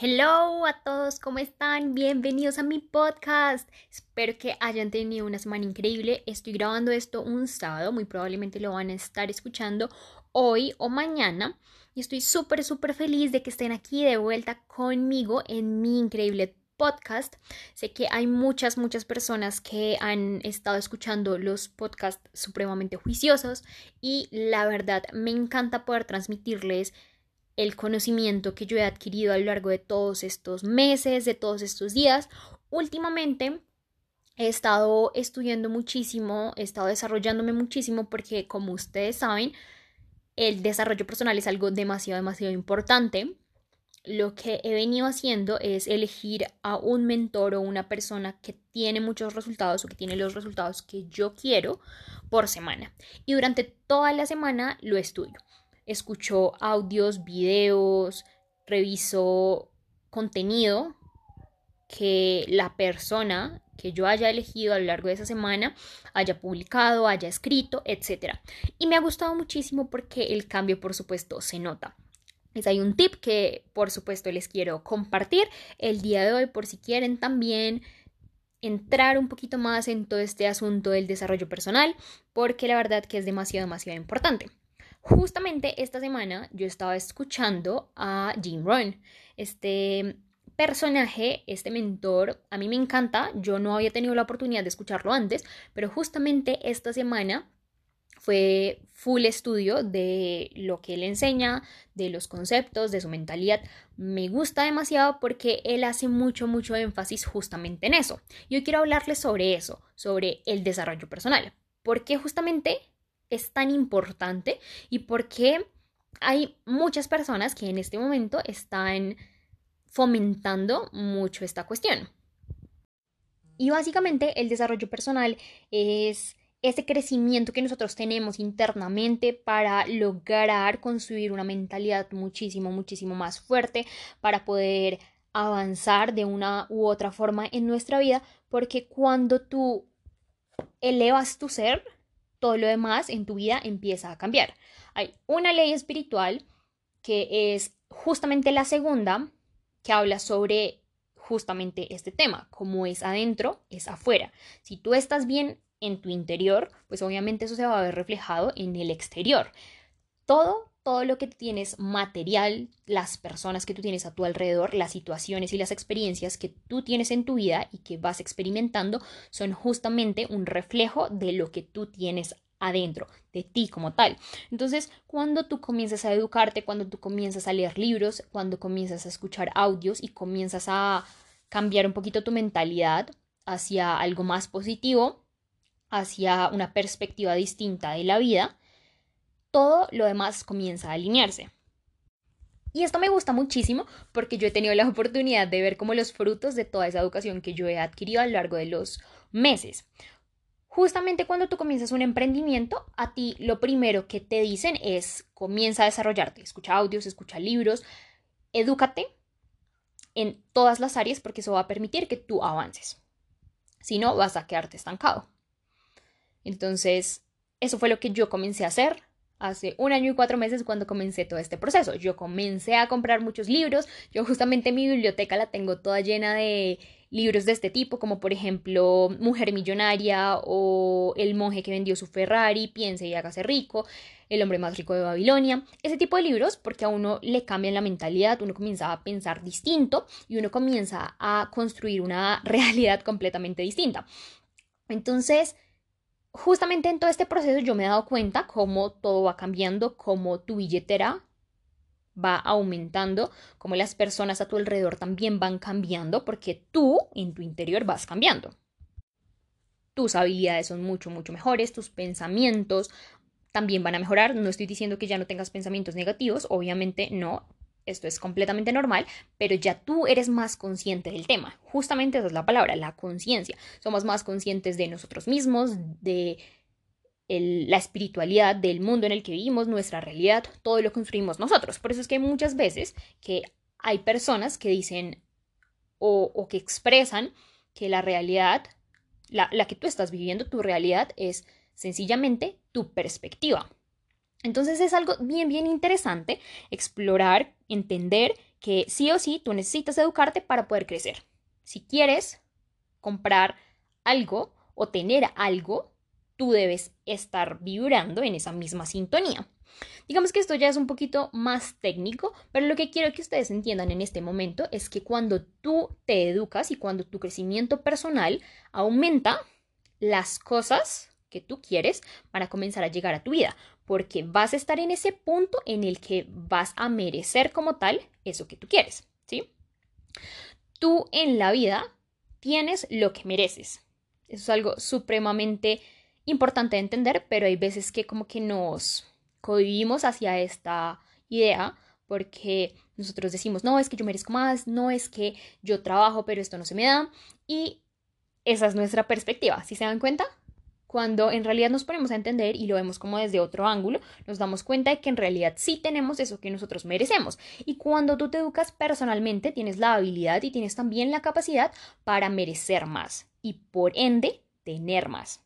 Hello a todos, ¿cómo están? Bienvenidos a mi podcast. Espero que hayan tenido una semana increíble. Estoy grabando esto un sábado, muy probablemente lo van a estar escuchando hoy o mañana. Y estoy súper, súper feliz de que estén aquí de vuelta conmigo en mi increíble podcast. Sé que hay muchas, muchas personas que han estado escuchando los podcasts supremamente juiciosos y la verdad me encanta poder transmitirles el conocimiento que yo he adquirido a lo largo de todos estos meses, de todos estos días. Últimamente he estado estudiando muchísimo, he estado desarrollándome muchísimo porque como ustedes saben, el desarrollo personal es algo demasiado, demasiado importante. Lo que he venido haciendo es elegir a un mentor o una persona que tiene muchos resultados o que tiene los resultados que yo quiero por semana. Y durante toda la semana lo estudio escucho audios, videos, reviso contenido que la persona que yo haya elegido a lo largo de esa semana haya publicado, haya escrito, etc. Y me ha gustado muchísimo porque el cambio, por supuesto, se nota. Es hay un tip que, por supuesto, les quiero compartir el día de hoy por si quieren también entrar un poquito más en todo este asunto del desarrollo personal, porque la verdad que es demasiado, demasiado importante. Justamente esta semana yo estaba escuchando a Jim Rohn, este personaje, este mentor, a mí me encanta, yo no había tenido la oportunidad de escucharlo antes, pero justamente esta semana fue full estudio de lo que él enseña, de los conceptos, de su mentalidad. Me gusta demasiado porque él hace mucho, mucho énfasis justamente en eso. Y hoy quiero hablarles sobre eso, sobre el desarrollo personal. Porque justamente es tan importante y por qué hay muchas personas que en este momento están fomentando mucho esta cuestión. Y básicamente el desarrollo personal es ese crecimiento que nosotros tenemos internamente para lograr construir una mentalidad muchísimo, muchísimo más fuerte, para poder avanzar de una u otra forma en nuestra vida, porque cuando tú elevas tu ser, todo lo demás en tu vida empieza a cambiar. Hay una ley espiritual que es justamente la segunda que habla sobre justamente este tema, como es adentro, es afuera. Si tú estás bien en tu interior, pues obviamente eso se va a ver reflejado en el exterior. Todo todo lo que tienes material, las personas que tú tienes a tu alrededor, las situaciones y las experiencias que tú tienes en tu vida y que vas experimentando son justamente un reflejo de lo que tú tienes adentro, de ti como tal. Entonces, cuando tú comienzas a educarte, cuando tú comienzas a leer libros, cuando comienzas a escuchar audios y comienzas a cambiar un poquito tu mentalidad hacia algo más positivo, hacia una perspectiva distinta de la vida, todo lo demás comienza a alinearse. Y esto me gusta muchísimo porque yo he tenido la oportunidad de ver como los frutos de toda esa educación que yo he adquirido a lo largo de los meses. Justamente cuando tú comienzas un emprendimiento, a ti lo primero que te dicen es comienza a desarrollarte, escucha audios, escucha libros, edúcate en todas las áreas porque eso va a permitir que tú avances. Si no, vas a quedarte estancado. Entonces, eso fue lo que yo comencé a hacer hace un año y cuatro meses cuando comencé todo este proceso. Yo comencé a comprar muchos libros, yo justamente mi biblioteca la tengo toda llena de libros de este tipo, como por ejemplo Mujer Millonaria o El monje que vendió su Ferrari, Piense y hágase rico, El hombre más rico de Babilonia, ese tipo de libros porque a uno le cambian la mentalidad, uno comienza a pensar distinto y uno comienza a construir una realidad completamente distinta. Entonces, justamente en todo este proceso yo me he dado cuenta cómo todo va cambiando, cómo tu billetera va aumentando, cómo las personas a tu alrededor también van cambiando, porque tú en tu interior vas cambiando. Tus habilidades son mucho, mucho mejores, tus pensamientos también van a mejorar. No estoy diciendo que ya no tengas pensamientos negativos, obviamente no, esto es completamente normal, pero ya tú eres más consciente del tema. Justamente esa es la palabra, la conciencia. Somos más conscientes de nosotros mismos, de la espiritualidad, del mundo en el que vivimos, nuestra realidad, todo lo construimos nosotros. Por eso es que muchas veces que hay personas que dicen o, que expresan que la realidad, la que tú estás viviendo, tu realidad es sencillamente tu perspectiva. Entonces es algo bien, bien interesante explorar, entender que sí o sí tú necesitas educarte para poder crecer. Si quieres comprar algo o tener algo, tú debes estar vibrando en esa misma sintonía. Digamos que esto ya es un poquito más técnico, pero lo que quiero que ustedes entiendan en este momento es que cuando tú te educas y cuando tu crecimiento personal aumenta, las cosas que tú quieres van a comenzar a llegar a tu vida, porque vas a estar en ese punto en el que vas a merecer como tal eso que tú quieres, ¿sí? Tú en la vida tienes lo que mereces. Eso es algo supremamente importante de entender, pero hay veces que como que nos cohibimos hacia esta idea porque nosotros decimos, no, es que yo merezco más, no es que yo trabajo, pero esto no se me da. Y esa es nuestra perspectiva, si se dan cuenta? Cuando en realidad nos ponemos a entender y lo vemos como desde otro ángulo, nos damos cuenta de que en realidad sí tenemos eso que nosotros merecemos. Y cuando tú te educas personalmente, tienes la habilidad y tienes también la capacidad para merecer más y por ende tener más.